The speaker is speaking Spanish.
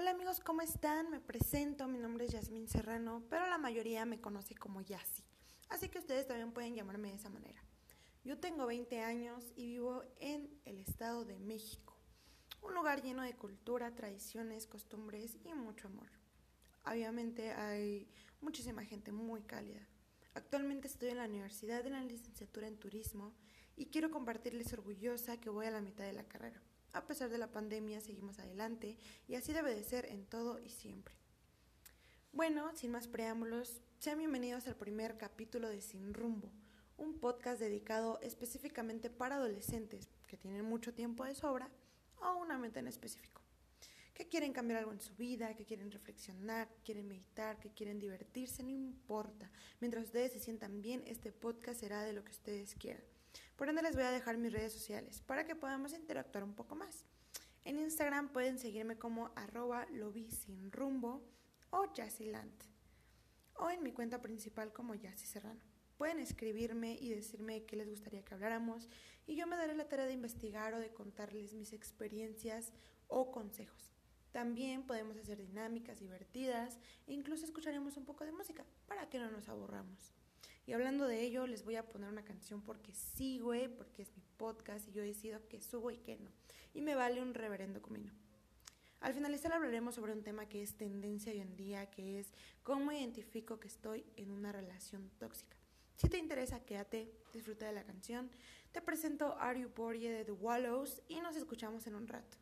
Hola amigos, ¿cómo están? Me presento, mi nombre es Yasmín Serrano, pero la mayoría me conoce como Yassi, así que ustedes también pueden llamarme de esa manera. Yo tengo 20 años y vivo en el Estado de México, un lugar lleno de cultura, tradiciones, costumbres y mucho amor. Obviamente hay muchísima gente muy cálida. Actualmente estoy en la Universidad de la Licenciatura en Turismo y quiero compartirles orgullosa que voy a la mitad de la carrera. A pesar de la pandemia, seguimos adelante y así debe de ser en todo y siempre. Bueno, sin más preámbulos, sean bienvenidos al primer capítulo de Sin Rumbo, un podcast dedicado específicamente para adolescentes que tienen mucho tiempo de sobra o una meta en específico. Que quieren cambiar algo en su vida, que quieren reflexionar, quieren meditar, que quieren divertirse, no importa. Mientras ustedes se sientan bien, este podcast será de lo que ustedes quieran. Por ende les voy a dejar mis redes sociales para que podamos interactuar un poco más. En Instagram pueden seguirme como arroba sin rumbo o Jazzyland o en mi cuenta principal como Jassy Serrano. Pueden escribirme y decirme qué les gustaría que habláramos y yo me daré la tarea de investigar o de contarles mis experiencias o consejos. También podemos hacer dinámicas divertidas e incluso escucharemos un poco de música para que no nos aburramos. Y hablando de ello, les voy a poner una canción porque sí, güey, porque es mi podcast y yo decido que subo y que no. Y me vale un reverendo comino. Al finalizar hablaremos sobre un tema que es tendencia hoy en día, que es cómo identifico que estoy en una relación tóxica. Si te interesa, quédate, disfruta de la canción. Te presento Are You Bored de The Wallows y nos escuchamos en un rato.